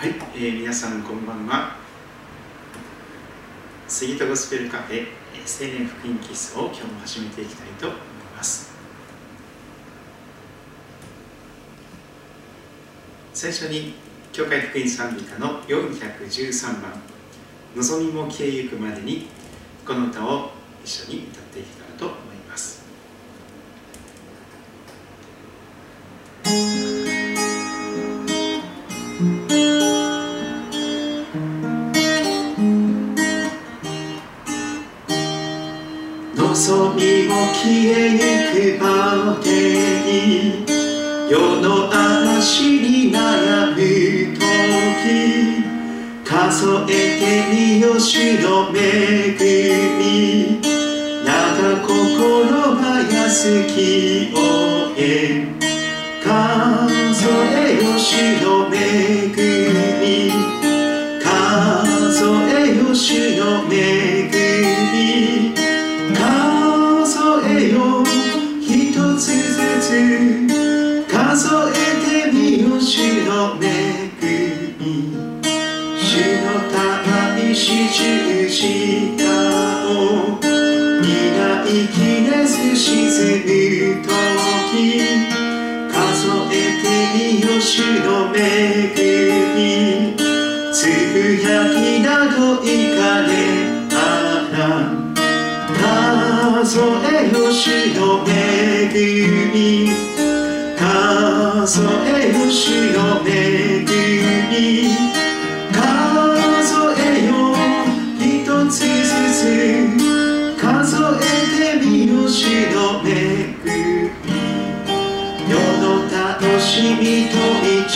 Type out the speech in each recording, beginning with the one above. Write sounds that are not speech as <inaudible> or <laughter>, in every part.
はい、えー、皆さんこんばんは。杉田ゴスペルカフェ青年福音キスを今日も始めていきたいと思います。最初に教会福音賛美歌の413番「望みも消えゆくまでに」この歌を一緒に歌っていきたいしみと一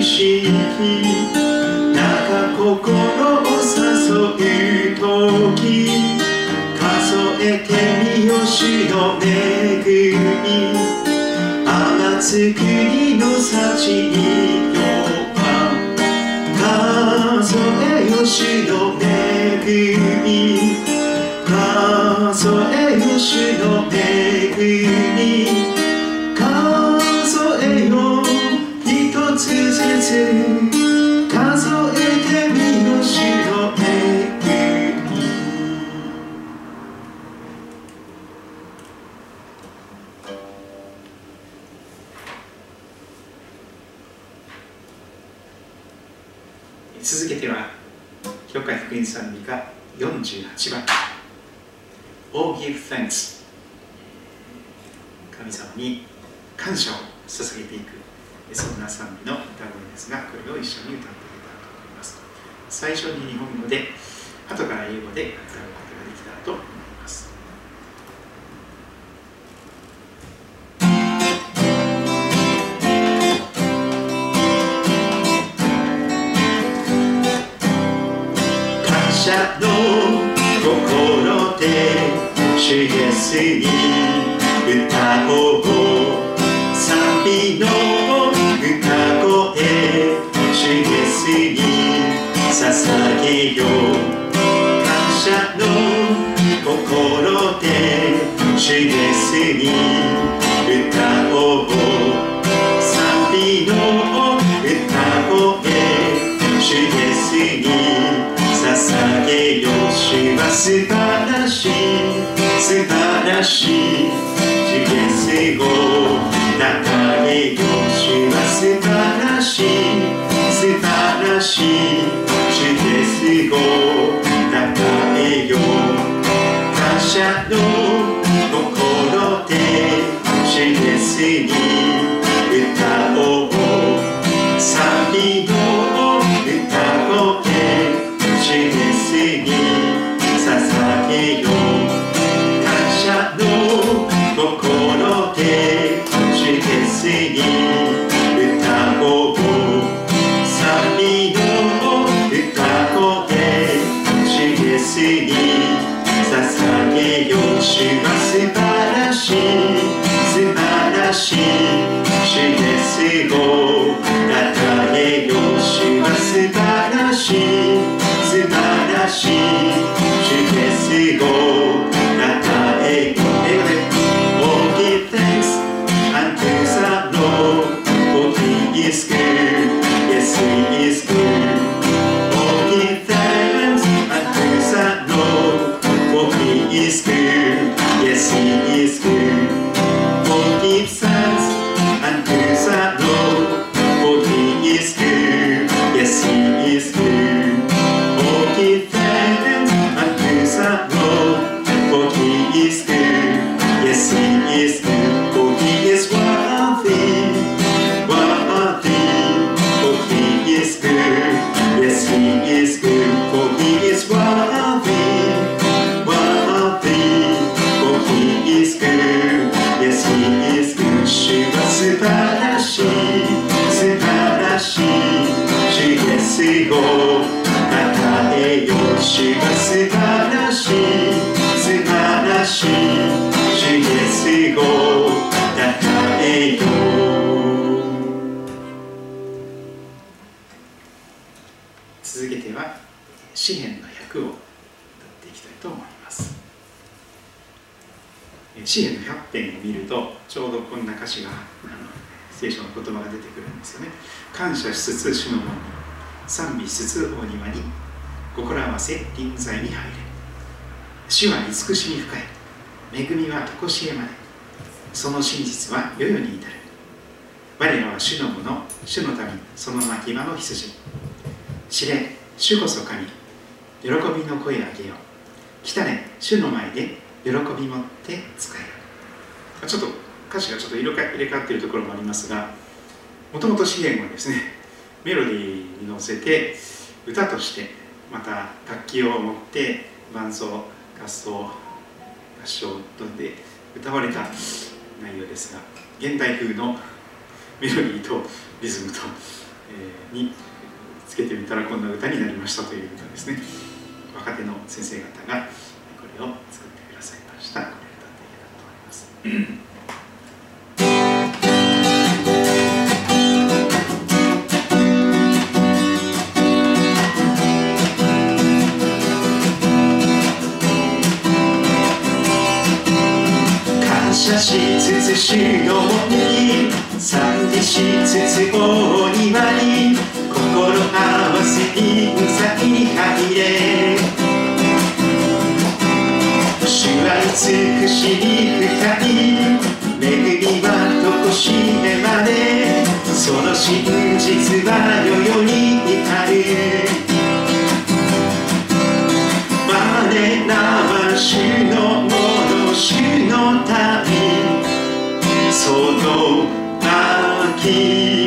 式なんか心を誘う時数えてみよしの恵み天津りの幸によか数えよしの恵み数えよしの恵み出てくるんですよね。感謝しつつ主の門に賛美しつつ大庭に。心合わせ臨在に入れ。主は慈しみ深い。恵みは常しえまで。その真実は世々に至る。我らは主のもの。主の民。その牧場の羊。知れ。主こそ神。喜びの声を上げよう。来たね。主の前で喜び持って使えよちょっと歌詞がちょっと入れ替わっているところもありますが。もともと詩篇はですねメロディーに乗せて歌としてまた楽器を持って伴奏合奏合唱とで歌われた内容ですが現代風のメロディーとリズムと、えー、につけてみたらこんな歌になりましたという歌ですね。若手の先生方がこれを作ってくださいました。これ歌っていきたいと思います。しつつ主のに賛美しつつ大庭に心合わせ臨在に入れ。主は美しい深い恵みはとこしえまでその真実は世々に至る。我らは主のもの主の民。そのき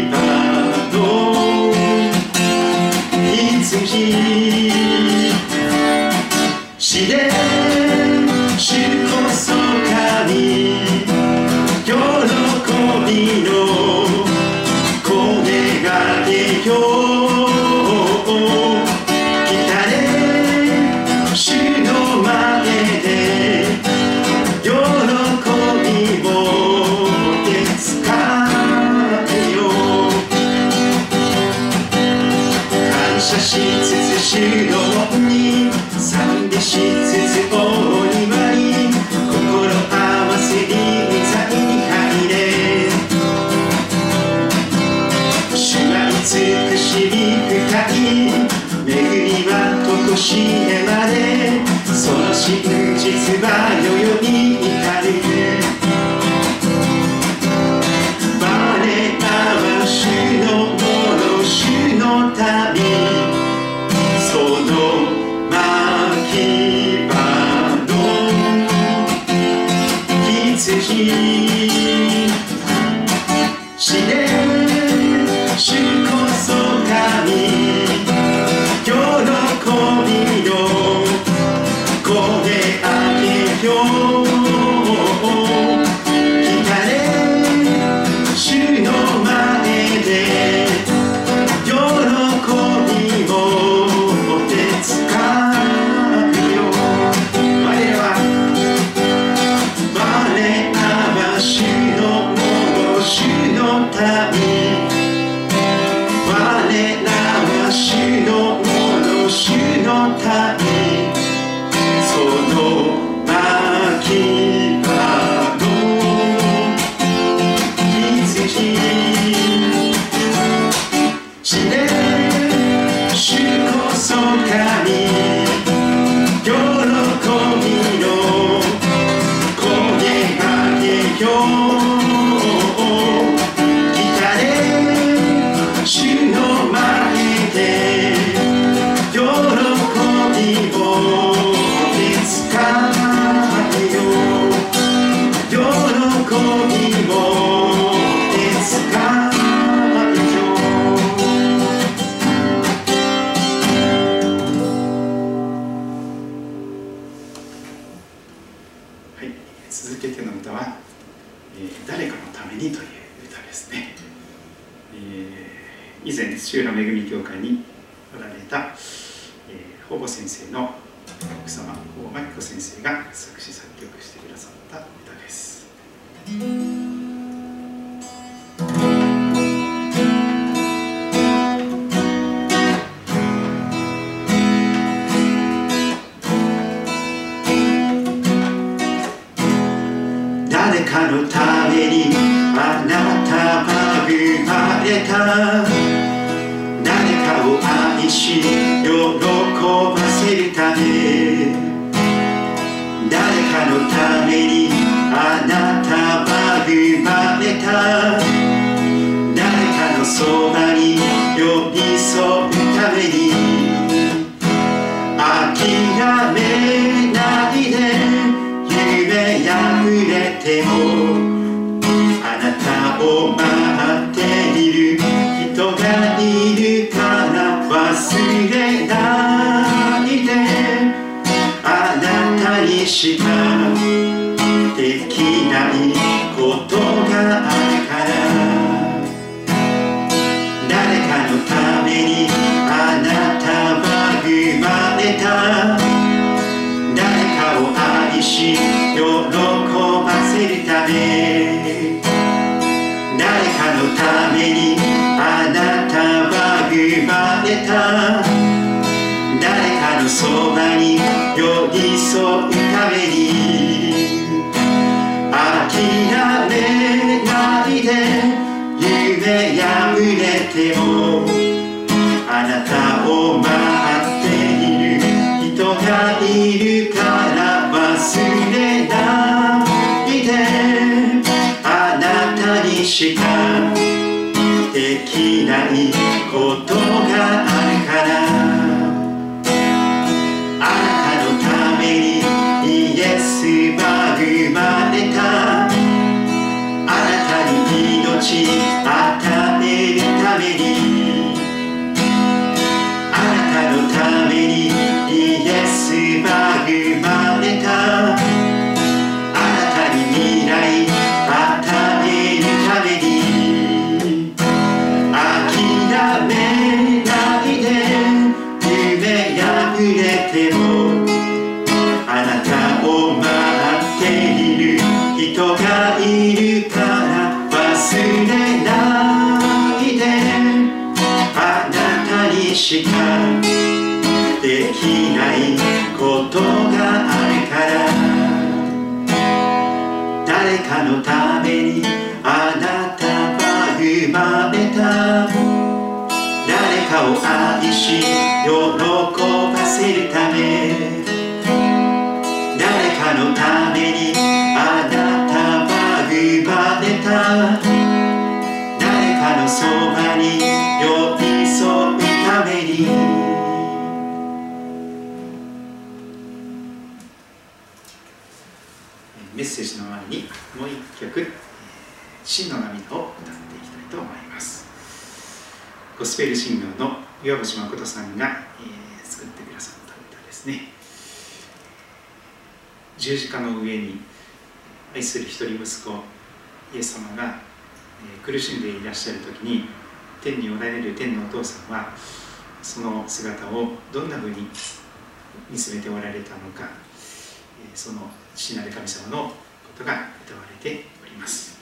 誰かのためにあなたは生まれた。誰かを愛し喜ばせるため。誰かのためにあなたは生まれた。誰かのそばに寄り添うために。諦めれてのためにあなたは生まれた。誰かを愛し喜び真の涙」を歌っていきたいと思います。ゴスペルシンガーの岩渕誠さんが、えー、作ってくださった歌ですね。十字架の上に愛する一人息子イエス様が、えー、苦しんでいらっしゃる時に天におられる天のお父さんはその姿をどんなふうに見つめておられたのか、え、その父なる神様のことが歌われております。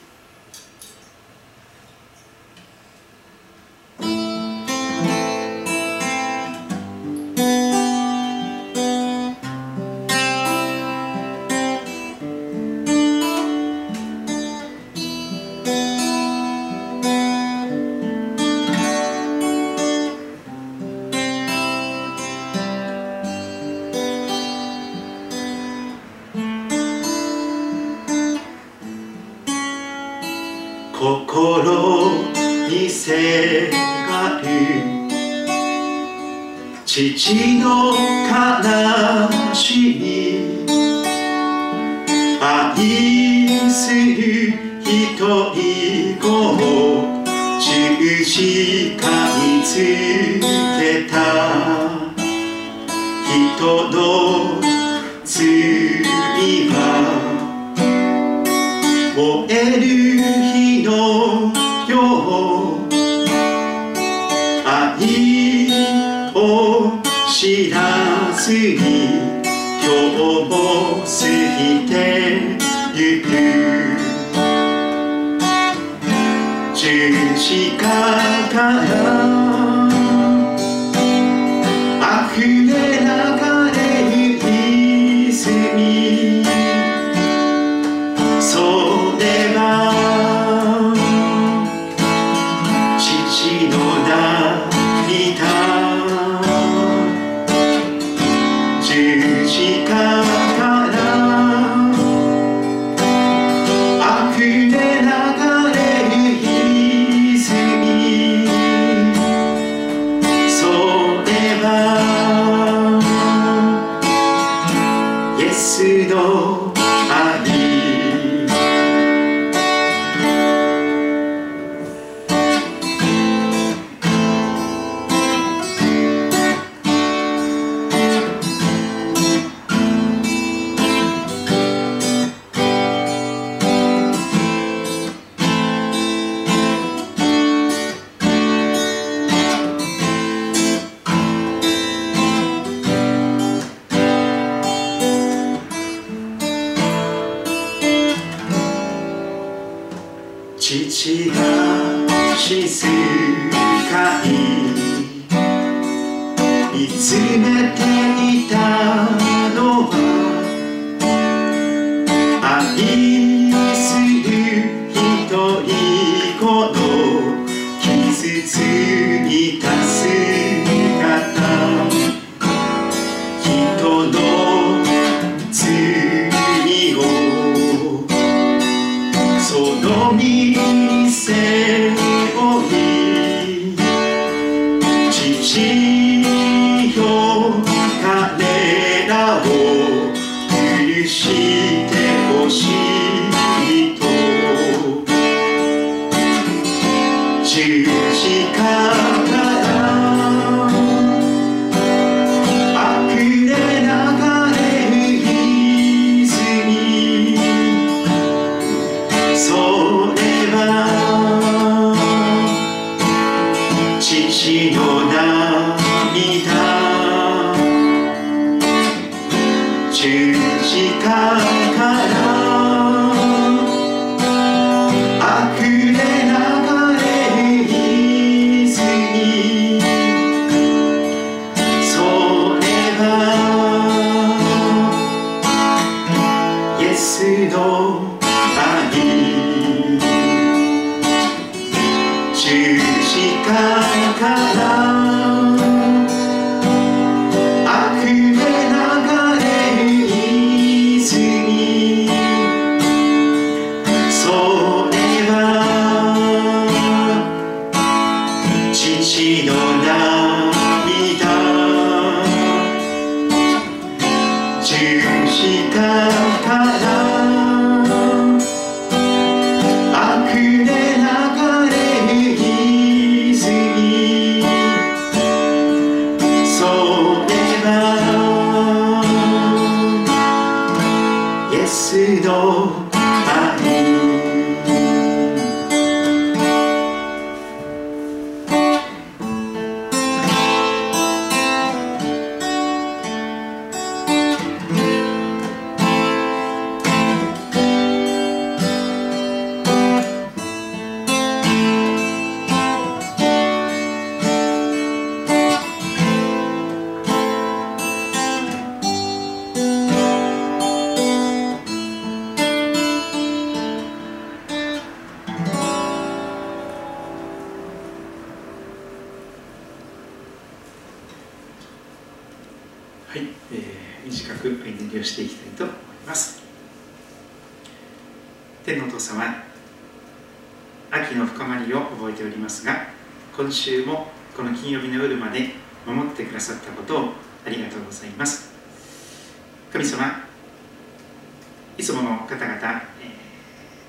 いつもの方々、え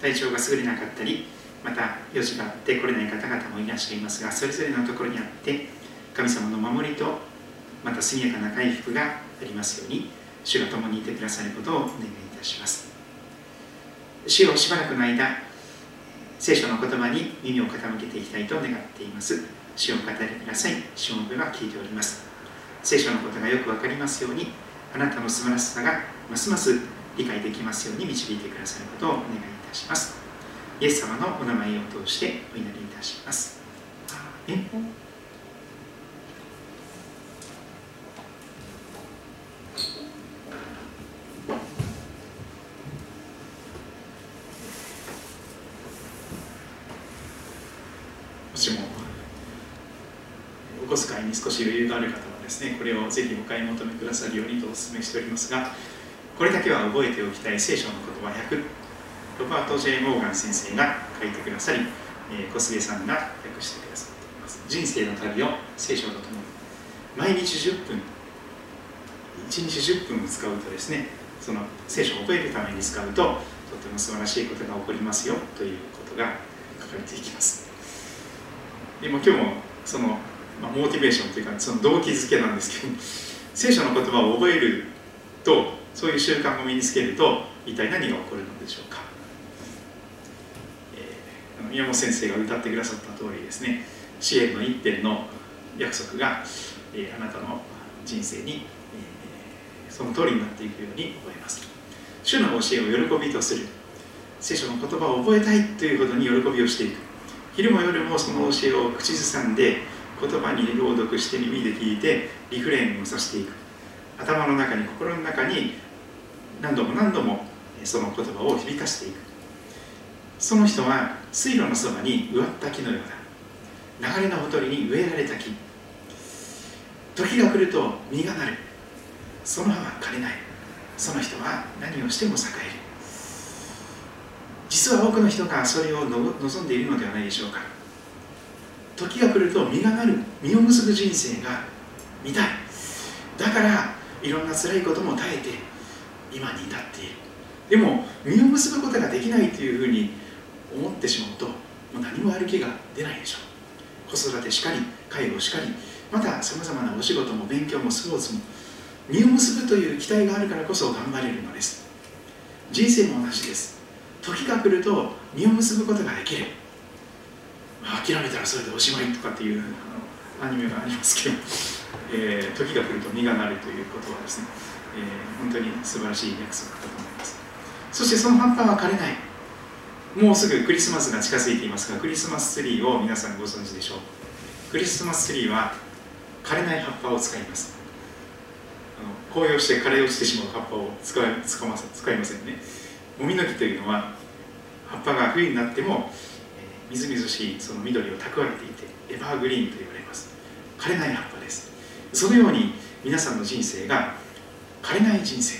体調が優れなかったりまた用事があって来れない方々もいらっしゃいますがそれぞれのところにあって神様の守りとまた速やかな回復がありますように主が共にいてくださることをお願いいたします。主をしばらくの間聖書の言葉に耳を傾けていきたいと願っています。主を語りください。主の声は聞いております。聖書のことがよく分かりますようにあなたの素晴らしさがますます理解できますように導いてくださることをお願いいたします。イエス様のお名前を通してお祈りいたします。もしもお小遣いに少し余裕がある方はですねこれをぜひお買い求めくださるようにとお勧めしておりますがこれだけは覚えておきたい聖書の言葉100ロバート・ジェイ・モーガン先生が書いてくださり、えー、小菅さんが訳してくださっています。人生の旅を聖書とともに毎日10分1日10分使うとですねその聖書を覚えるために使うととても素晴らしいことが起こりますよということが書かれていきます。でも今日もその、まあ、モチベーションというかその動機づけなんですけど聖書の言葉を覚えるとそういう習慣を身につけると一体何が起こるのでしょうか、えー、宮本先生が歌ってくださった通りですね支援の一点の約束が、えー、あなたの人生に、えー、その通りになっていくように思います。主の教えを喜びとする。聖書の言葉を覚えたいということに喜びをしていく。昼も夜もその教えを口ずさんで言葉に朗読して耳で聞いてリフレーンをさせていく。頭の中に心の中に何度も何度もその言葉を響かせていく。その人は水路のそばに植わった木のようだ。流れのほとりに植えられた木。時が来ると実がなる。その葉は枯れない。その人は何をしても栄える。実は多くの人がそれを望んでいるのではないでしょうか。時が来ると実がなる。実を結ぶ人生が見たい。だからいろんな辛いことも耐えて今に至っている。でも実を結ぶことができないというふうに思ってしまうともう何も歩きが出ないでしょう。子育てしかり介護しかりまたさまざまなお仕事も勉強もスポーツも実を結ぶという期待があるからこそ頑張れるのです。人生も同じです。時が来ると実を結ぶことができる、諦めたらそれでおしまいとかっていうアニメがありますけど、えー、時が来ると実がなるということはですね、えー、本当に素晴らしい約束だと思います。そしてその葉っぱは枯れない。もうすぐクリスマスが近づいていますがクリスマスツリーを皆さんご存知でしょうクリスマスツリーは枯れない葉っぱを使います。あの紅葉して枯れ落ちてしまう葉っぱを使い使ま使いませんね。もみの木というのは葉っぱが冬になっても、えみずみずしいその緑を蓄えていてエバーグリーンと言われます。枯れない葉っぱそのように皆さんの人生が枯れない人生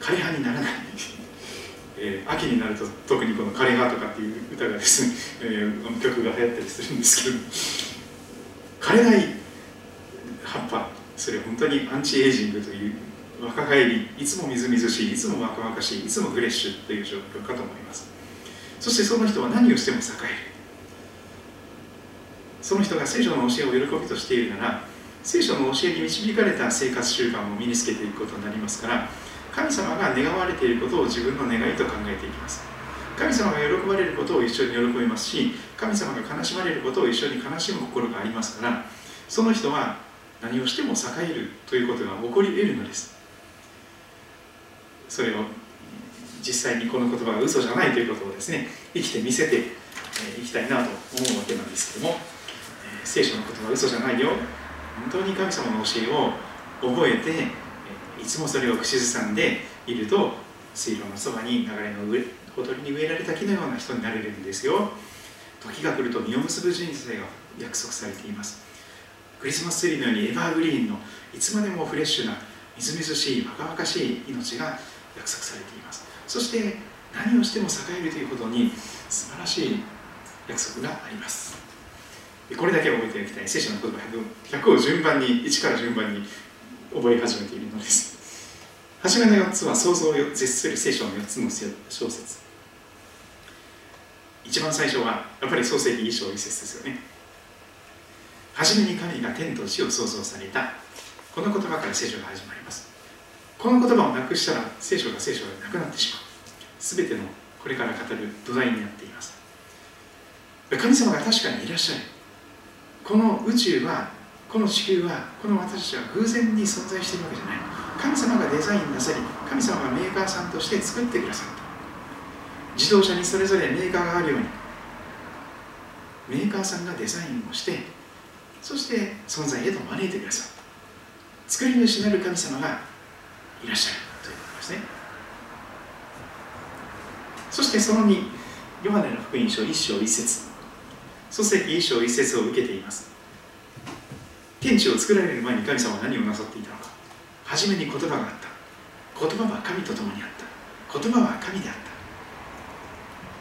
枯れ葉にならない。<laughs> えー、秋になると特にこの「枯れ葉」とかっていう歌がですね、<laughs> えー、曲が流行ったりするんですけど枯れない葉っぱそれは本当にアンチエイジングという若返り。いつもみずみずしいいつも若々しいいつもフレッシュという状況かと思います。そしてその人は何をしても栄える。その人が聖書の教えを喜びとしているなら聖書の教えに導かれた生活習慣を身につけていくことになりますから神様が願われていることを自分の願いと考えていきます。神様が喜ばれることを一緒に喜びますし神様が悲しまれることを一緒に悲しむ心がありますからその人は何をしても栄えるということが起こり得るのです。それを実際にこの言葉が嘘じゃないということをですね生きて見せていきたいなと思うわけなんですけども聖書の言葉は嘘じゃないよ。本当に神様の教えを覚えていつもそれを口ずさんでいると水路のそばに流れの上ほとりに植えられた木のような人になれるんですよ。時が来ると実を結ぶ人生が約束されています。クリスマスツリーのようにエバーグリーンのいつまでもフレッシュなみずみずしい若々しい命が約束されています。そして何をしても栄えるということに素晴らしい約束があります。これだけ覚えておきたい。聖書の言葉 100, 100を順番に1から順番に覚え始めているのです。初めの4つは想像を絶する聖書の4つの小説。一番最初はやっぱり創世記一章一節ですよね。初めに神が天と地を創造された。この言葉から聖書が始まります。この言葉をなくしたら聖書が聖書がなくなってしまう。全てのこれから語る土台になっています。神様が確かにいらっしゃる。この宇宙はこの地球はこの私たちは偶然に存在しているわけじゃない。神様がデザインなさり神様がメーカーさんとして作ってくださった。自動車にそれぞれメーカーがあるようにメーカーさんがデザインをしてそして存在へと招いてくださった。作り主なる神様がいらっしゃるということですね。そしてその2ヨハネの福音書1章1節。創世記1章1節を受けています。天地を作られる前に神様は何をなさっていたのか。初めに言葉があった。言葉は神と共にあった。言葉は神であった。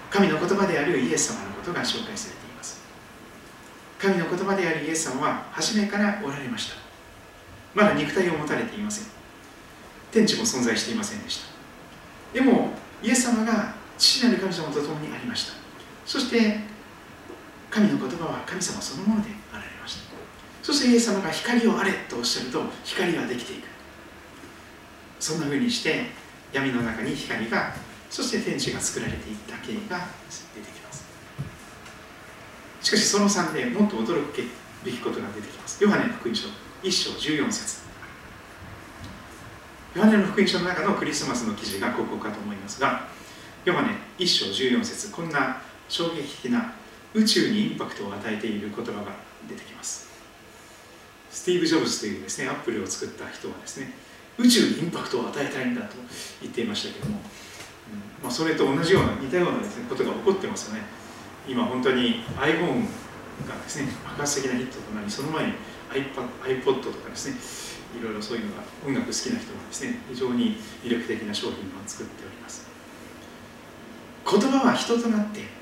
神の言葉であるイエス様のことが紹介されています。神の言葉であるイエス様は初めからおられました。まだ肉体を持たれていません。天地も存在していませんでした。でもイエス様が父なる神様と共にありました。そして神の言葉は神様そのものであられました。そしてイエス様が光をあれとおっしゃると光ができていく。そんなふうにして闇の中に光がそして天地が作られていった経緯が出てきます。しかしその3でもっと驚くべきことが出てきます。ヨハネの福音書1章14節。ヨハネの福音書の中のクリスマスの記事がここかと思いますがヨハネ1章14節こんな衝撃的な宇宙にインパクトを与えている言葉が出てきます。スティーブ・ジョブズというですねアップルを作った人はですね宇宙にインパクトを与えたいんだと言っていましたけども、うんまあ、それと同じような似たようなです、ね、ことが起こってますよね。今本当に iPhone がですね爆発的なヒットとなりその前に iPod, iPod とかですねいろいろそういうのが音楽好きな人がですね非常に魅力的な商品を作っております。言葉は人となって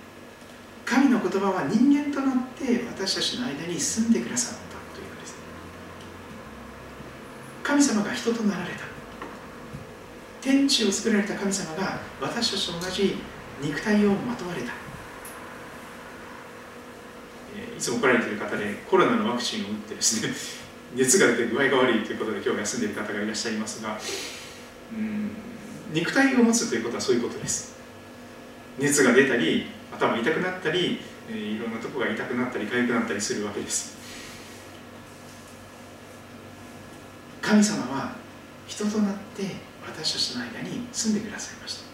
神の言葉は人間となって私たちの間に住んでくださったというのです。神様が人となられた。天地を作られた神様が私たちと同じ肉体をまとわれた。いつも来られている方でコロナのワクチンを打ってですね <laughs> 熱が出て具合が悪いということで今日休んでいる方がいらっしゃいますがうん肉体を持つということはそういうことです。熱が出たり頭痛くなったり、えー、いろんなとこが痛くなったり痒くなったりするわけです。神様は人となって私たちの間に住んでくださいました。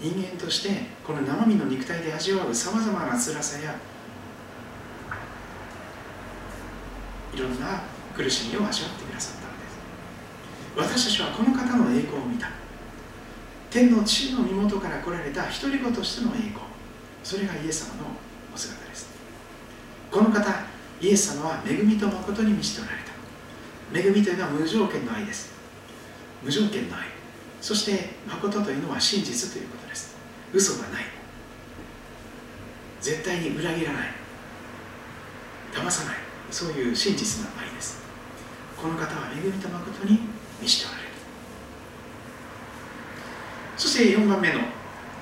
人間としてこの生身の肉体で味わうさまざまな辛さやいろんな苦しみを味わってくださったのです。私たちはこの方の栄光を見た。天の地の身元から来られた独り子としての栄光。それがイエス様のお姿です。この方イエス様は恵みと誠に満ちておられた。恵みというのは無条件の愛です。無条件の愛。そして誠というのは真実ということです。嘘がない。絶対に裏切らない。騙さない。そういう真実な愛です。この方は恵みと誠に満ちておられるそして4番目の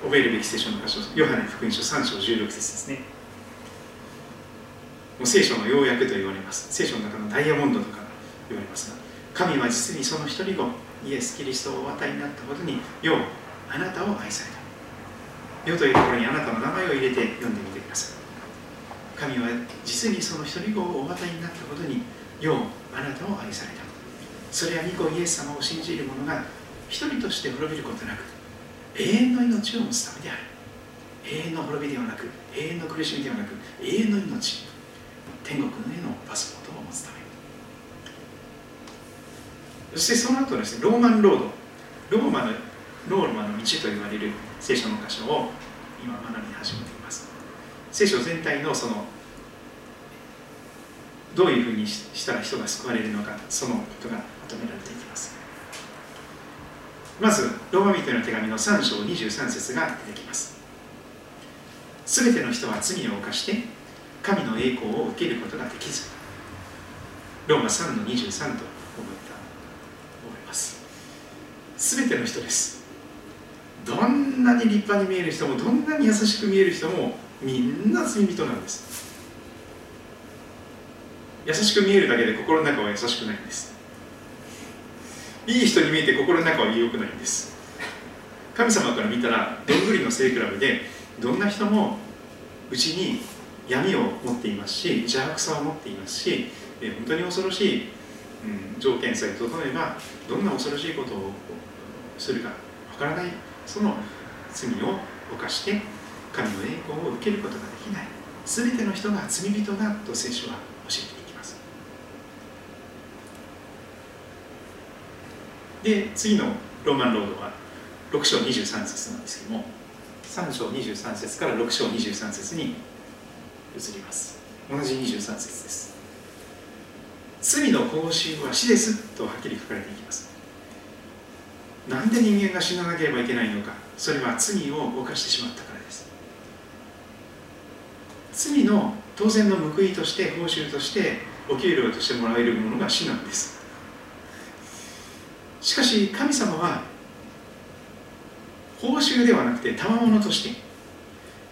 覚えるべき聖書の箇所ヨハネ福音書3章16節ですね。もう聖書の要約と言われます。聖書の中のダイヤモンドとか言われますが神は実にその一人子イエス・キリストをお与えになったことにようあなたを愛された。よというところにあなたの名前を入れて読んでみてください。神は実にその一人子をお与えになったことにようあなたを愛された。それは御子イエス様を信じる者が一人として滅びることなく永遠の命を持つためである。永遠の滅びではなく永遠の苦しみではなく永遠の命。天国へのパスポートを持つためそしてその後ですねローマンロード。ローマのローマの道と言われる聖書の箇所を今学び始めています。聖書全体のそのどういうふうにしたら人が救われるのかそのことがまとめられていきます。まずローマ人への手紙の3章23節が出てきます。すべての人は罪を犯して神の栄光を受けることができず。ローマ3の23と覚えた覚えます。すべての人です。どんなに立派に見える人もどんなに優しく見える人もみんな罪人なんです。優しく見えるだけで心の中は優しくないんです。いい人に見えて心の中は良くないんです。神様から見たらどんぐりの背比べでどんな人もうちに闇を持っていますし邪悪さを持っていますし本当に恐ろしい、うん、条件さえ整えばどんな恐ろしいことをするかわからないその罪を犯して神の栄光を受けることができない。全ての人が罪人だと聖書は教えています。で次のローマンロードは6章23節なんですけども3章23節から6章23節に移ります。同じ23節です。罪の報酬は死ですとはっきり書かれていきます。なんで人間が死ななければいけないのか。それは罪を犯してしまったからです。罪の当然の報いとして報酬としてお給料としてもらえるものが死なんです。しかし神様は報酬ではなくて賜物として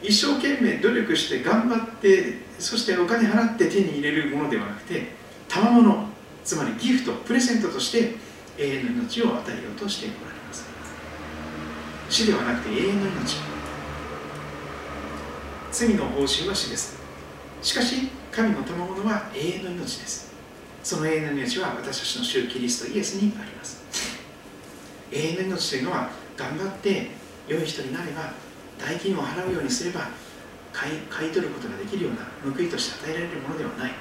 一生懸命努力して頑張ってそしてお金払って手に入れるものではなくて賜物つまりギフトプレゼントとして永遠の命を与えようとしておられます。死ではなくて永遠の命。罪の報酬は死です。しかし神の賜物は永遠の命です。その永遠の命は私たちの主キリストイエスにあります。永遠の命というのは頑張って良い人になれば代金を払うようにすれば買い買い取ることができるような報いとして与えられるものではない。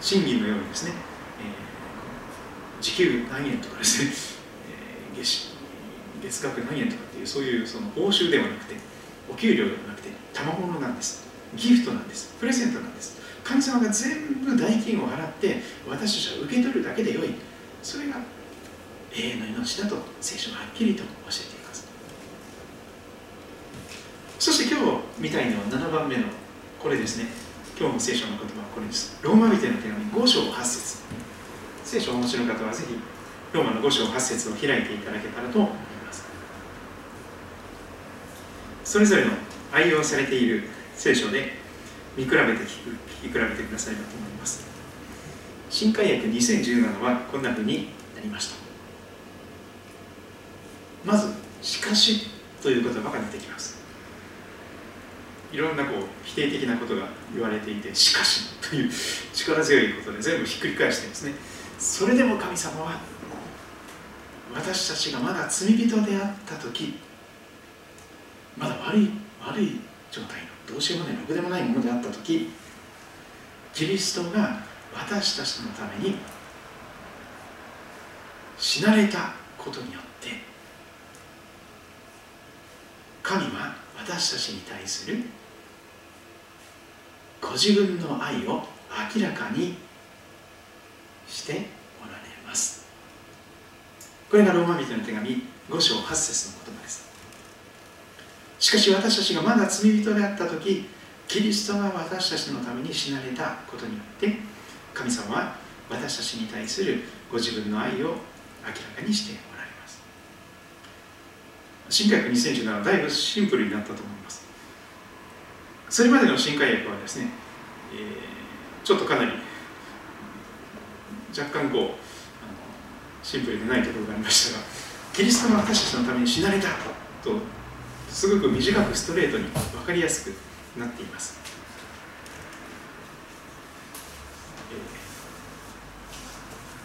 賃金のようにですね、えー、時給何円とかですね、えー、月月額何円とかっていうそういうその報酬ではなくてお給料ではなくて賜物なんです。ギフトなんです。プレゼントなんです。神様が全部代金を払って私たちは受け取るだけでよい。それが永遠の命だと聖書ははっきりと教えています。そして今日見たいのは7番目のこれですね。今日の聖書の言葉はこれです。ローマ人への手紙5章8節。聖書をお持ちの方はぜひローマの5章8節を開いていただけたらと思います。それぞれの愛用されている聖書で見比べて聞く。比べてくださればと思います。新海訳2017はこんなふうになりました。まず「しかし」という言葉が出てきます。いろんなこう否定的なことが言われていて「しかし」という力強いことで全部ひっくり返してですね。それでも神様は私たちがまだ罪人であった時まだ悪い悪い状態のどうしようもないろくでもないものであった時キリストが私たちのために死なれたことによって神は私たちに対するご自分の愛を明らかにしておられます。これがローマ人の手紙5章8節の言葉です。しかし私たちがまだ罪人であった時キリストが私たちのために死なれたことによって神様は私たちに対するご自分の愛を明らかにしておられます。新海約2017はだいぶシンプルになったと思います。それまでの新海約はですね、えー、ちょっとかなり若干こうあのシンプルでないところがありましたがキリストが私たちのために死なれたとすごく短くストレートに分かりやすくなっています、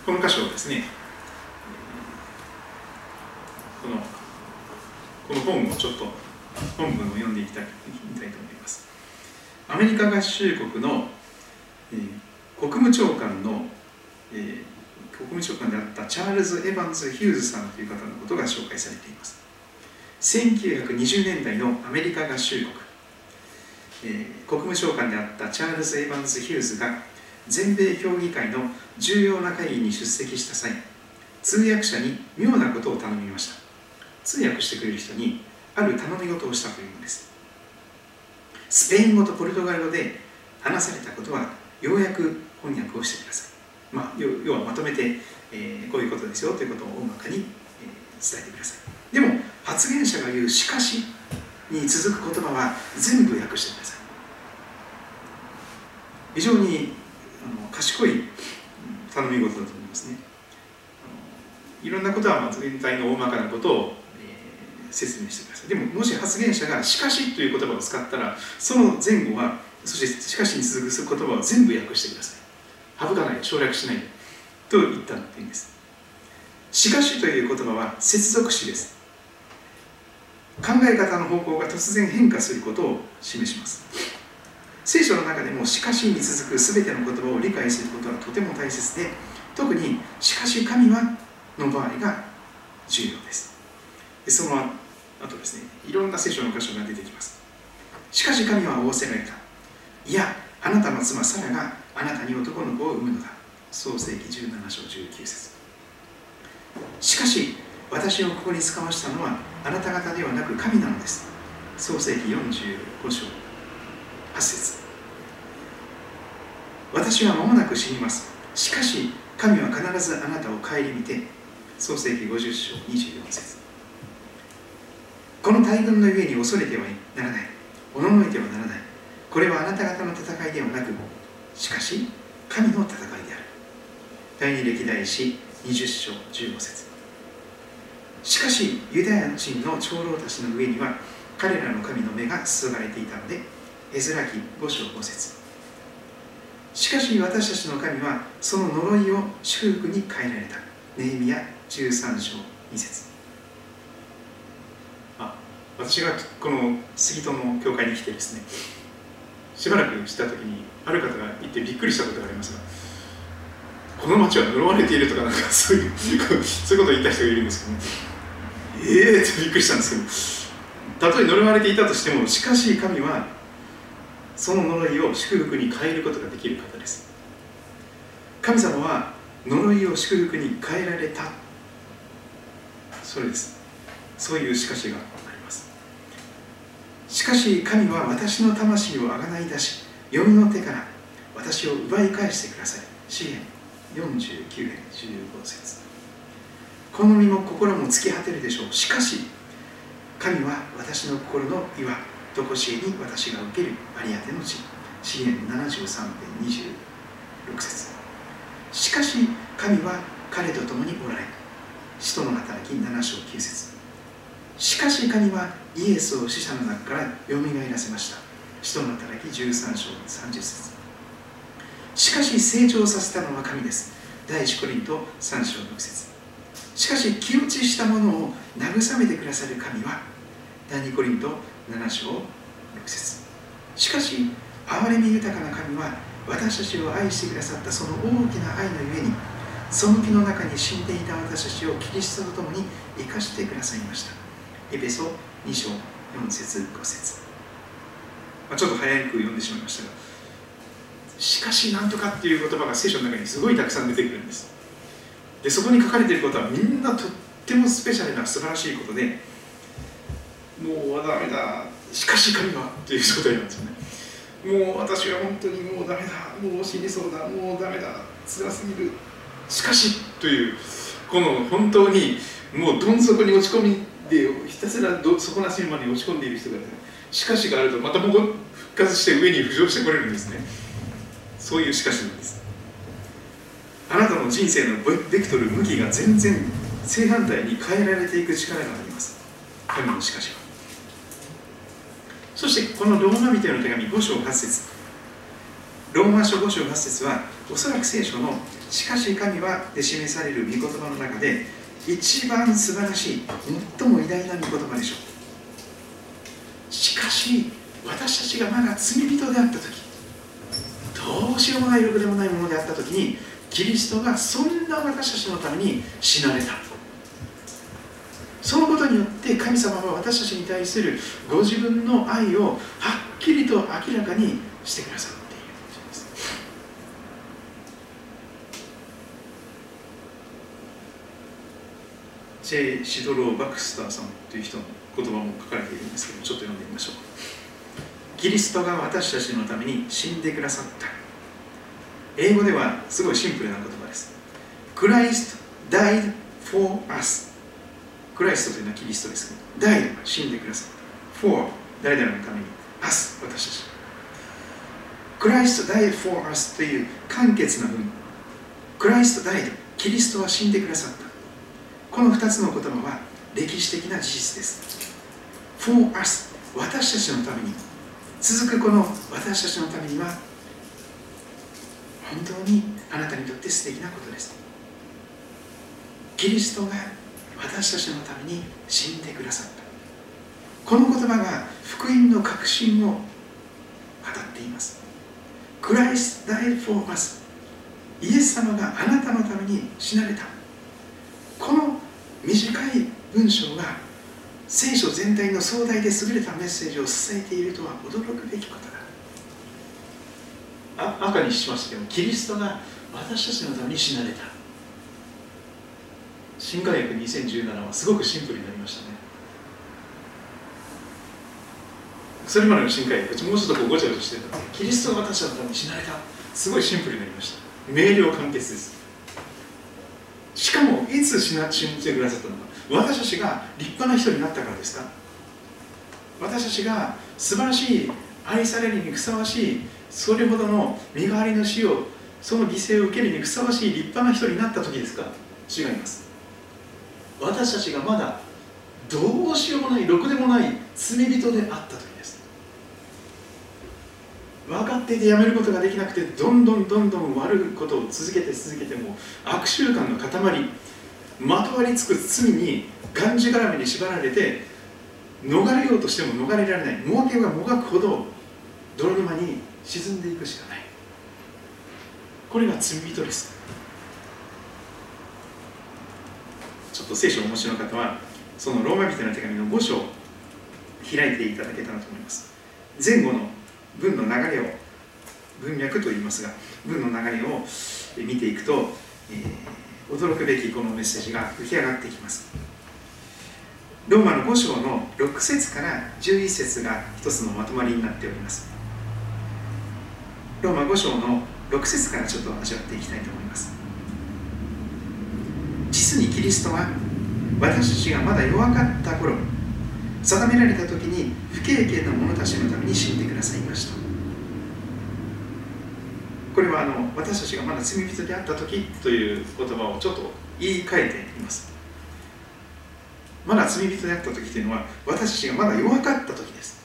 この箇所をですねこのこの本をちょっと本文を読んでいきたいいたいと思います。アメリカ合衆国の、えー、国務長官の、えー、国務長官であったチャールズ・エヴァンズ・ヒューズさんという方のことが紹介されています。1920年代のアメリカ合衆国、えー、国務長官であったチャールズ・エヴァンズ・ヒューズが全米協議会の重要な会議に出席した際通訳者に妙なことを頼みました。通訳してくれる人にある頼み事をしたというのです。スペイン語とポルトガル語で話されたことはようやく翻訳をしてください、まあ、要はまとめて、えー、こういうことですよということを大まかに、えー、伝えてください。でも発言者が言う「しかし」に続く言葉は全部訳してください。非常にあの賢い頼み事だと思いますね。いろんなことは全体の大まかなことを、えー、説明してください。でももし発言者が「しかし」という言葉を使ったらその前後はそして「しかし」に続く言葉を全部訳してください。省かない省略しないと言ったっていうんです。しかしという言葉は接続詞です。考え方の方向が突然変化することを示します。聖書の中でもしかしに続く全ての言葉を理解することはとても大切で特にしかし神はの場合が重要です。その後ですねいろんな聖書の箇所が出てきます。しかし神は仰せられた。いやあなたの妻サラがあなたに男の子を産むのだ。創世記17章19節。しかし私をここに使わしたのはあなた方ではなく神なのです。創世記45章。8節。私は間もなく死にます。しかし神は必ずあなたを顧みて創世記50章24節。この大軍の上に恐れてはならない。おののいてはならない。これはあなた方の戦いではなくしかし神の戦いである。第二歴代史20章15節。しかしユダヤ人の長老たちの上には彼らの神の目が注がれていたのでエズラ記5章5節。しかし私たちの神はその呪いを祝福に変えられた。ネヘミヤ13章2節。あ私がこの杉戸の教会に来てですねしばらくした時にある方が言ってびっくりしたことがありますがこの町は呪われているとかなんかそういうそういうことを言った人がいるんですけどね。ええー、ってびっくりしたんですけど。たとえ呪われていたとしてもしかし神はその呪いを祝福に変えることができる方です。神様は呪いを祝福に変えられた。それです。そういうしかしがあります。しかし神は私の魂をあがない出し読みの手から私を奪い返してください。詩篇49編15節。この身も心も尽き果てるでしょう。しかし神は私の心の岩とこしえに私が受ける有り当ての地。詩篇73.26節。しかし神は彼と共におられ使徒の働き7章9節。しかし神はイエスを死者の中からよみがえらせました。使徒の働き13章30節。しかし成長させたのは神です。第一コリント3章6節。しかし気落ちしたものを慰めてくださる神は第二コリント7章6節。しかし憐れみ豊かな神は私たちを愛してくださったその大きな愛のゆえにその木の中に死んでいた私たちをキリストと共に生かしてくださいました。エペソ2章4節5節、まあ、ちょっと早く読んでしまいましたがしかしなんとかっていう言葉が聖書の中にすごいたくさん出てくるんです。でそこに書かれていることはみんなとってもスペシャルな素晴らしいことでもうダメだ。しかし神はっていう状態なんですよね。もう私は本当にもうダメだ。もう死にそうだ。もうダメだ。辛すぎる。しかしというこの本当にもうどん底に落ち込みでひたすらど底なしまで落ち込んでいる人が、ね、しかしがあるとまたもう復活して上に浮上してこれるんですね。そういうしかしなんです。あなたの人生のベクトル向きが全然正反対に変えられていく力があります。神のしかしは。そしてこのローマ人への手紙5章8節。ローマ書5章8節はおそらく聖書の「しかし神は」で示される御言葉の中で一番素晴らしい最も偉大な御言葉でしょう。しかし私たちがまだ罪人であった時どうしようもないろくでもないものであった時にキリストがそんな私たちのために死なれた。そのことによって神様は私たちに対するご自分の愛をはっきりと明らかにしてくださっているです。チェ・シドロー・バクスターさんという人の言葉も書かれているんですけどちょっと読んでみましょう。キリストが私たちのために死んでくださった。英語ではすごいシンプルな言葉です Christ died for us クライストというのはキリストですけど、ダイ死んでくださった。for 誰々のために、us 私たち。クライスト died for us という簡潔な文。クライスト died キリストは死んでくださった。この2つの言葉は歴史的な事実です。for us 私たちのために続くこの私たちのためには本当にあなたにとって素敵なことです。キリストが私たちのために死んでくださった。この言葉が福音の確信を語っています。Christ died for us イエス様があなたのために死なれた。この短い文章が聖書全体の壮大で優れたメッセージを伝えているとは驚くべきことだ。赤にしましたけどキリストが私たちのために死なれた。新科学2017はすごくシンプルになりましたね。それまでの新科学もうちょっとこうごちゃごちゃしてたキリストが私たちのために死なれた。すごいシンプルになりました。明瞭簡潔です。しかもいつ死な死んでくださったのか。私たちが立派な人になったからですか。私たちが素晴らしい愛されるにふさわしいそれほどの身代わりの死をその犠牲を受けるにふさわしい立派な人になった時ですか？違います。私たちがまだどうしようもないろくでもない罪人であった時です。分かっていてやめることができなくてどんどんどんどん悪いことを続けて続けても悪習慣の塊まとわりつく罪にがんじがらめに縛られて逃れようとしても逃れられない儲けがもがくほど泥沼に沈んでいくしかない。これが罪人です。ちょっと聖書をお持ちの方はそのローマ人の手紙の5章を開いていただけたらと思います。前後の文の流れを文脈といいますが文の流れを見ていくと、えー、驚くべきこのメッセージが浮き上がってきます。ローマの5章の6節から11節が一つのまとまりになっております。ローマ5章の6節からちょっと味わっていきたいと思います。実にキリストは私たちがまだ弱かった頃定められた時に不経験な者たちのために死んでくださいました。これはあの私たちがまだ罪人であった時という言葉をちょっと言い換えています。まだ罪人であった時というのは私たちがまだ弱かった時です。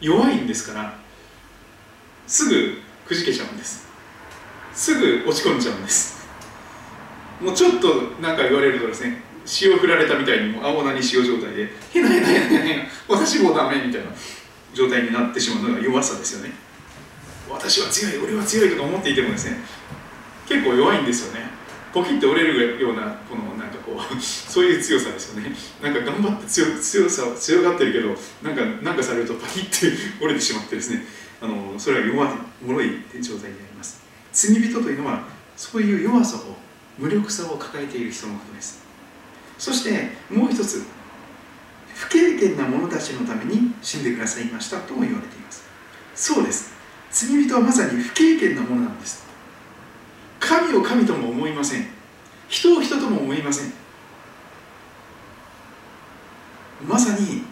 弱いんですからすぐくじけちゃうんです。すぐ落ち込んじゃうんです。もうちょっと何か言われるとですね塩振られたみたいにもう青菜に塩状態でへなへなへなへな私もダメみたいな状態になってしまうのが弱さですよね。私は強い俺は強いとか思っていてもですね結構弱いんですよね。ポキッと折れるようなこのなんかこうそういう強さですよね。なんか頑張って強強さ強がってるけどなんかなんかされるとパキッて折れてしまってですねあのそれは弱い脆い状態になります。罪人というのはそういう弱さを無力さを抱えている人のことです。そしてもう一つ不経験な者たちのために死んでくださいましたとも言われています。そうです。罪人はまさに不経験なものなんです。神を神とも思いません。人を人とも思いません。まさに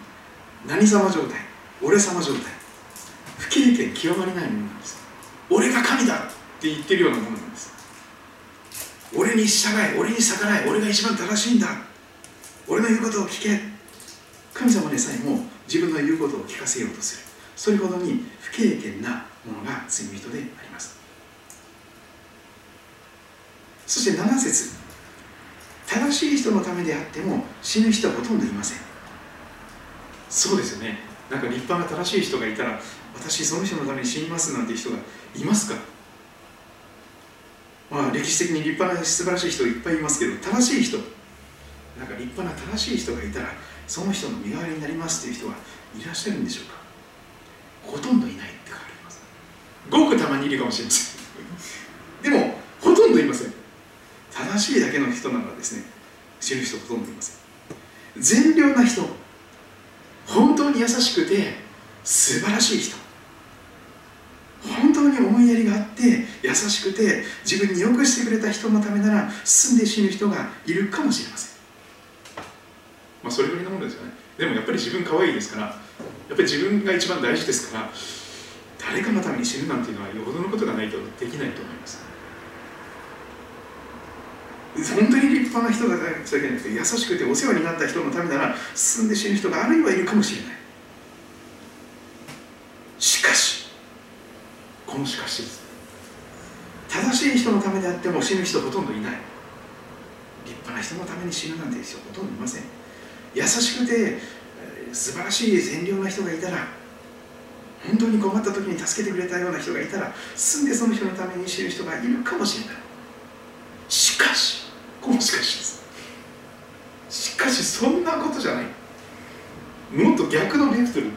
何様状態俺様状態。不経験極まりないものなんです俺が神だって言ってるようなものなんです俺に従え俺に逆らえ俺が一番正しいんだ。俺の言うことを聞け。神様でさえも自分の言うことを聞かせようとする。それほどに不経験なものが罪人であります。そして7節。正しい人のためであっても死ぬ人はほとんどいません。そうですよね。なんか立派な正しい人がいたら私その人のために死にますなんて人がいますか？まあ歴史的に立派な素晴らしい人いっぱいいますけど正しい人。なんか立派な正しい人がいたらその人の身代わりになりますという人はいらっしゃるんでしょうか？ほとんどいないって書かれてます。ごくたまにいるかもしれません。<laughs> でもほとんどいません。正しいだけの人ならですね死ぬ人ほとんどいません。善良な人本当に優しくて素晴らしい人。当に思いやりがあって優しくて自分に良くしてくれた人のためなら進んで死ぬ人がいるかもしれません。まあそれぐらいのものですよね。でもやっぱり自分可愛いですからやっぱり自分が一番大事ですから誰かのために死ぬなんていうのはよほどのことがないとできないと思います。本当に立派な人だけじゃなくて優しくてお世話になった人のためなら進んで死ぬ人があるいはいるかもしれない。しかしこのしかしです。正ためであっても死ぬ人ほとんどいない。立派な人のために死ぬなんて人ほとんどいません。優しくて素晴らしい善良な人がいたら本当に困った時に助けてくれたような人がいたらすんでその人のために死ぬ人がいるかもしれない。しかしこのしかしです。しかしそんなことじゃない。もっと逆のベクトル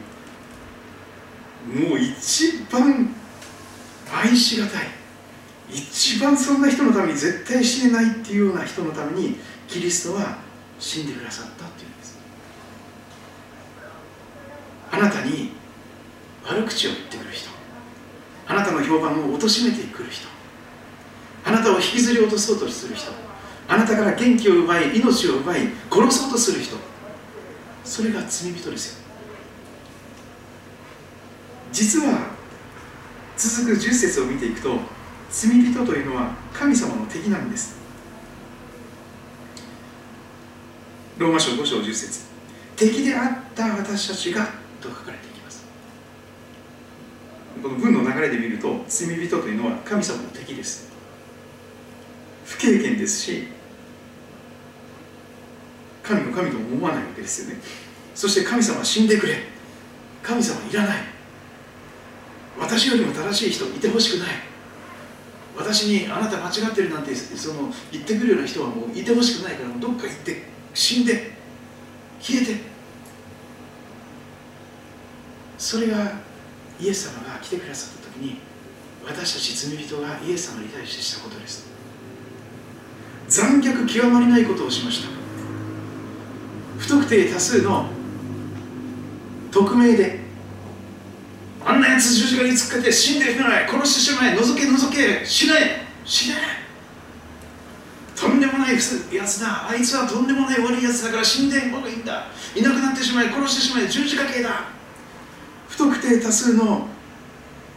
もう一番愛しがたい。一番そんな人のために絶対死ねないっていうような人のためにキリストは死んでくださったっていうんです。あなたに悪口を言ってくる人。あなたの評判を貶めてくる人。あなたを引きずり落とそうとする人。あなたから元気を奪い命を奪い殺そうとする人。それが罪人ですよ。実は続く10節を見ていくと罪人というのは神様の敵なんです。ローマ書5章10節敵であった私たちがと書かれていきます。この文の流れで見ると罪人というのは神様の敵です。不経験ですし神の神と思わないわけですよね。そして神様死んでくれ。神様いらない。私よりも正しい人いてほしくない。私にあなた間違ってるなんてその言ってくるような人はもういてほしくないからどっか行って死んで消えて。それがイエス様が来てくださった時に私たち罪人がイエス様に対してしたことです。残虐極まりないことをしました。不特定多数の匿名であんなやつ十字架に突っかけて死んでしまえ殺してしまえ覗け覗け死ね死ね。とんでもないやつだ。あいつはとんでもない悪いやつだから死んで方がいいんだ。いなくなってしまえ殺してしまえ十字架刑だ。不特定多数の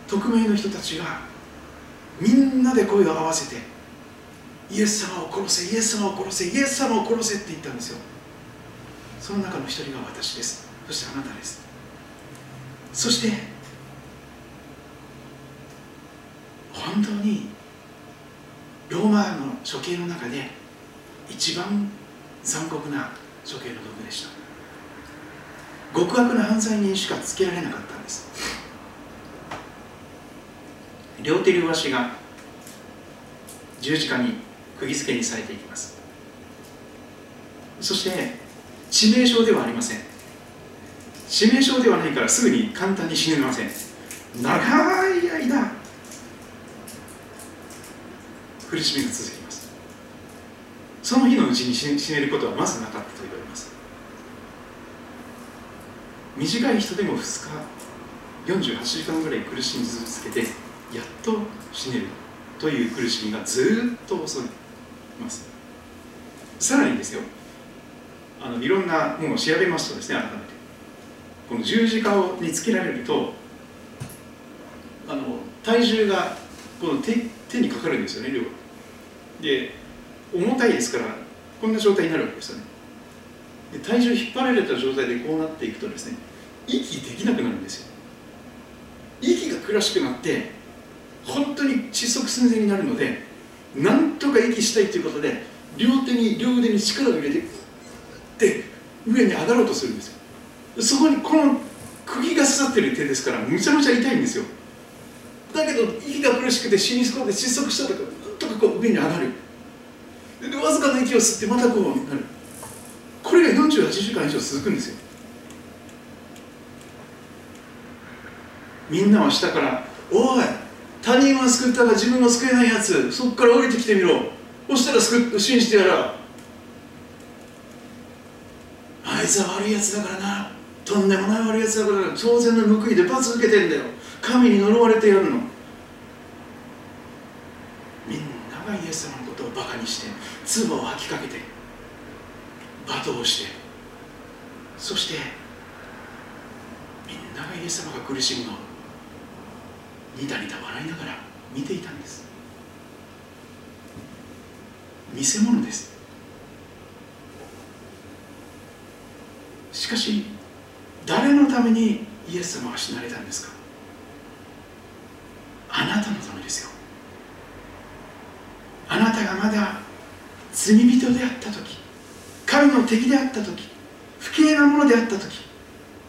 匿名の人たちがみんなで声を合わせてイエス様を殺せイエス様を殺せイエス様を殺せって言ったんですよ。その中の一人が私です。そしてあなたです。そして本当にローマの処刑の中で一番残酷な処刑の道具でした。極悪な犯罪人しかつけられなかったんです。両手両足が十字架に釘付けにされていきます。そして致命傷ではありません。致命傷ではないからすぐに簡単に死ねません。長い間苦しみが続きます。その日のうちに死ねることはまずなかったと言われます。短い人でも2日48時間ぐらい苦しみ続けてやっと死ねるという苦しみがずっと襲います。さらにですよあのいろんなものを調べますとですね改めて。この十字架につけられるとあの体重がこの手手にかかるんですよね量で重たいですからこんな状態になるわけですよね。で体重引っ張られた状態でこうなっていくとですね息できなくなるんですよ。息が苦しくなって本当に窒息寸前になるのでなんとか息したいということで両手に両腕に力を入れてで上に上がろうとするんですよ。そこにこの釘が刺さってる手ですからむちゃむちゃ痛いんですよ。だけど息が苦しくて死にそうで窒息したとかなんとかこう上に上がる。でわずかな息を吸ってまたこうなる。これが48時間以上続くんですよ。みんなは下から「おい他人は救ったが自分は救えないやつそこから降りてきてみろ。そしたら救信じてやら。あいつは悪いやつだからな。とんでもない悪いやつだから当然の報いで罰受けてんだよ。神に呪われてやるの。みんながイエス様のことをバカにして唾を吐きかけて罵倒してそしてみんながイエス様が苦しむのをニタニタ笑いながら見ていたんです。見せ物です。しかし誰のためにイエス様は死なれたんですか？あなたのためですよ。あなたがまだ罪人であった時神の敵であった時不敬なものであった時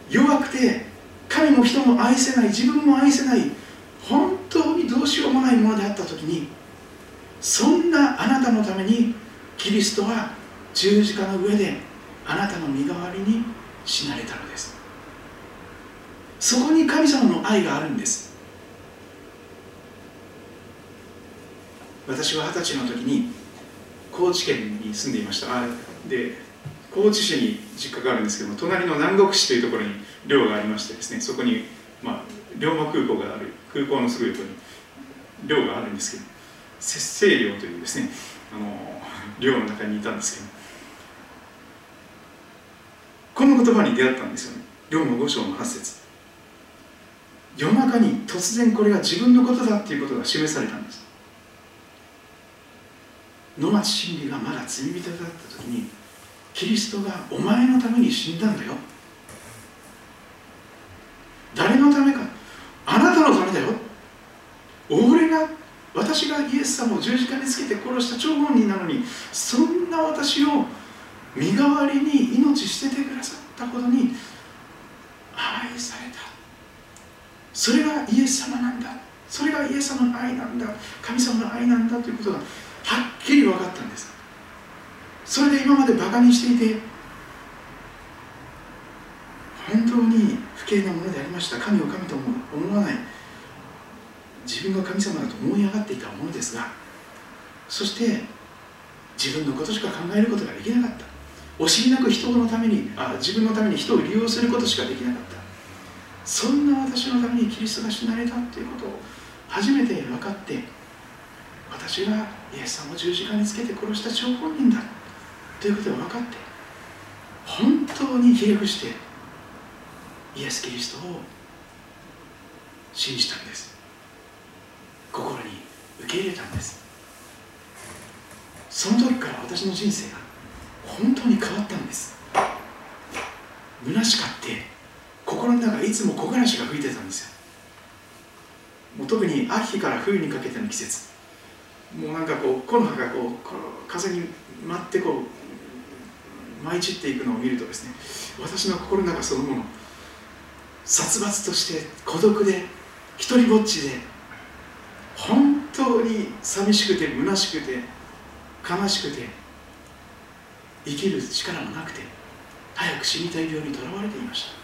弱くて神も人も愛せない自分も愛せない本当にどうしようもないものであった時にそんなあなたのためにキリストは十字架の上であなたの身代わりに死なれたのです。そこに神様の愛があるんです。私は二十歳の時に高知県に住んでいました。で高知市に実家があるんですけども隣の南国市というところに寮がありましてですねそこに、まあ、龍馬空港がある空港のすぐ横に寮があるんですけど節制寮というですねあの寮の中にいたんですけどこの言葉に出会ったんですよね。龍馬五章の8節。夜中に突然これが自分のことだっていうことが示されたんです野町真理がまだ罪人だった時にキリストがお前のために死んだんだよ。誰のためか。あなたのためだよ。俺が私がイエス様を十字架につけて殺した張本人なのにそんな私を身代わりに命捨ててくださったことに愛された。それがイエス様なんだ。それがイエス様の愛なんだ。神様の愛なんだということがきり分かったんです。それで今までバカにしていて本当に不敬なものでありました。神を神と思わない。自分が神様だと思い上がっていたものですがそして自分のことしか考えることができなかった。惜しみなく人のためにあ自分のために人を利用することしかできなかった。そんな私のためにキリストが死なれたということを初めて分かって私がイエス様を十字架につけて殺した張本人だということが分かって本当にひれ伏してイエス・キリストを信じたんです。心に受け入れたんです。その時から私の人生が本当に変わったんです。虚しかって心の中いつも木枯らしが吹いてたんですよ。もう特に秋から冬にかけての季節。もうなんかこう木の葉がこう風に舞ってこう舞い散っていくのを見るとですね私の心の中そのもの殺伐として孤独で一りぼっちで本当に寂しくて虚しくて悲しくて生きる力もなくて早く死にたい病にとらわれていました。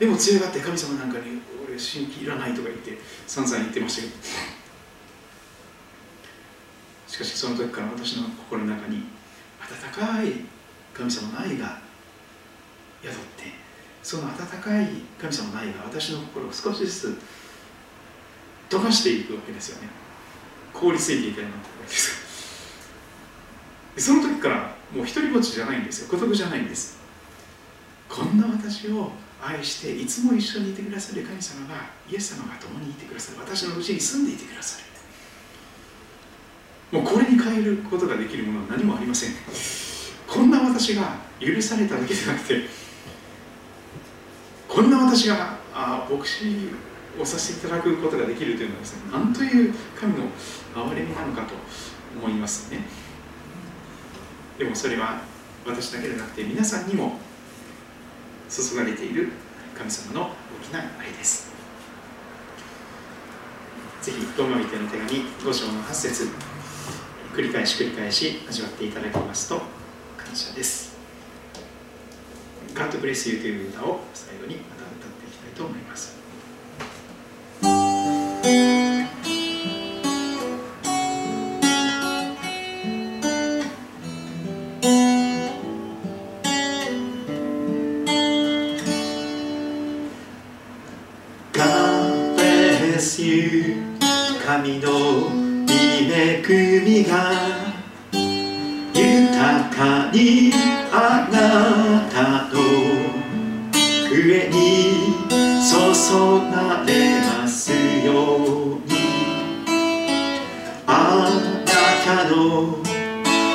でも強がって神様なんかに俺新規いらないとか言って散々言ってましたけど。しかしその時から私の心の中に温かい神様の愛が宿ってその温かい神様の愛が私の心を少しずつ溶かしていくわけですよね。凍りついていたようなわけですその時からもう一人ぼっちじゃないんですよ。孤独じゃないんです。こんな私を愛していつも一緒にいてくださる神様がイエス様が共にいてくださる。私のうちに住んでいてくださる。もうこれに変えることができるものは何もありません。こんな私が許されただけでなくてこんな私があ牧師をさせていただくことができるというのはですね何という神の憐れみなのかと思いますね。でもそれは私だけでなくて皆さんにも注がれている神様の大きな愛です。ぜひローマ人の手紙5章の8節。繰り返し繰り返し味わっていただきますと感謝です。God bless you という歌を最後にまた歌っていきたいと思います。の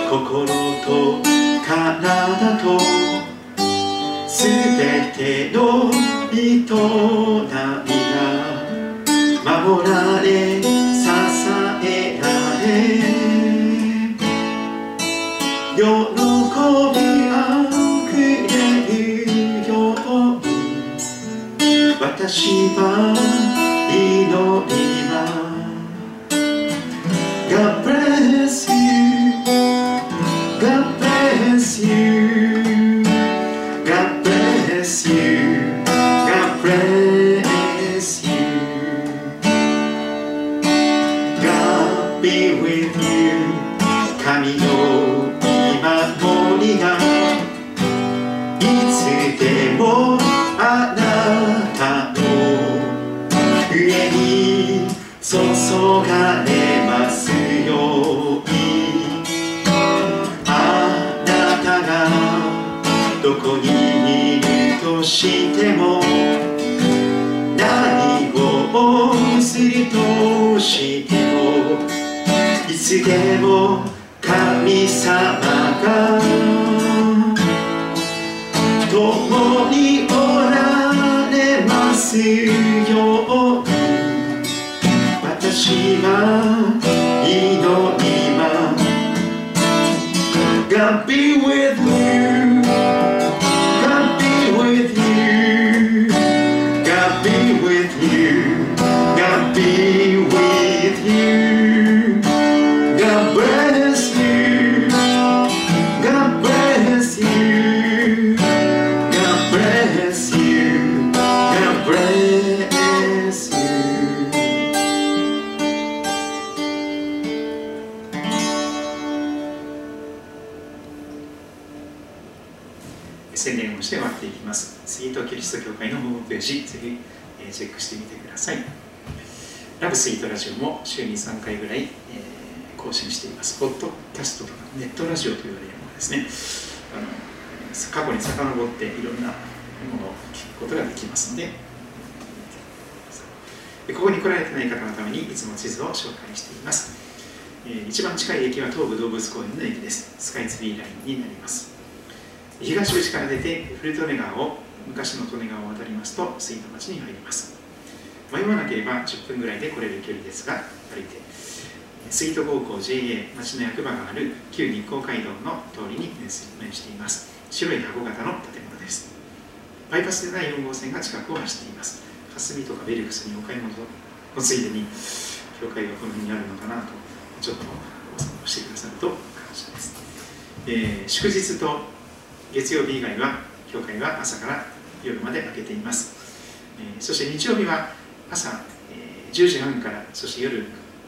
心と体とすべての営みが守られ支えられ喜びあふれるように私は会のホームページ、ぜひ、チェックしてみてください。ラブスイートラジオも週に3回ぐらい、え更新しています。ポッドキャストとかネットラジオと言われるものですね。あの過去に遡っていろんなものを聞くことができますので、でここに来られてない方のためにいつも地図を紹介しています。えー一番近い駅は東武動物公園の駅です。スカイツリーラインになります。東口から出て古利根川を昔の利根川を渡りますと杉戸町に入ります。迷わなければ10分ぐらいで来れる距離ですが歩いて杉戸高校 JA 町の役場がある旧日光街道の通りに面しています。白い箱型の建物です。バイパスでない4号線が近くを走っています。霞とかベルクスにお買い物のついでに教会がこの辺にあるのかなとちょっとお散歩してくださると感謝です、えー祝日と月曜日以外は教会は朝から夜まで開けています、えーそして日曜日は朝、えー10時半からそして夜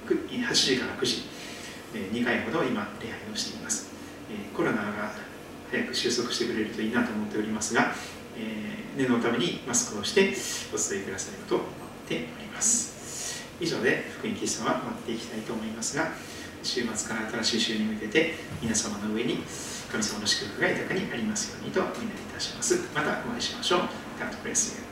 8時から9時、え2回ほど今礼拝をしています、えーコロナが早く収束してくれるといいなと思っておりますが、えー念のためにマスクをしてお伝えくださればと思っております。以上で福音キリストは終わっていきたいと思いますが週末から新しい週に向けて皆様の上に神様の祝福が豊かにありますようにとお祈りたします。またお会いしましょう。God bless you.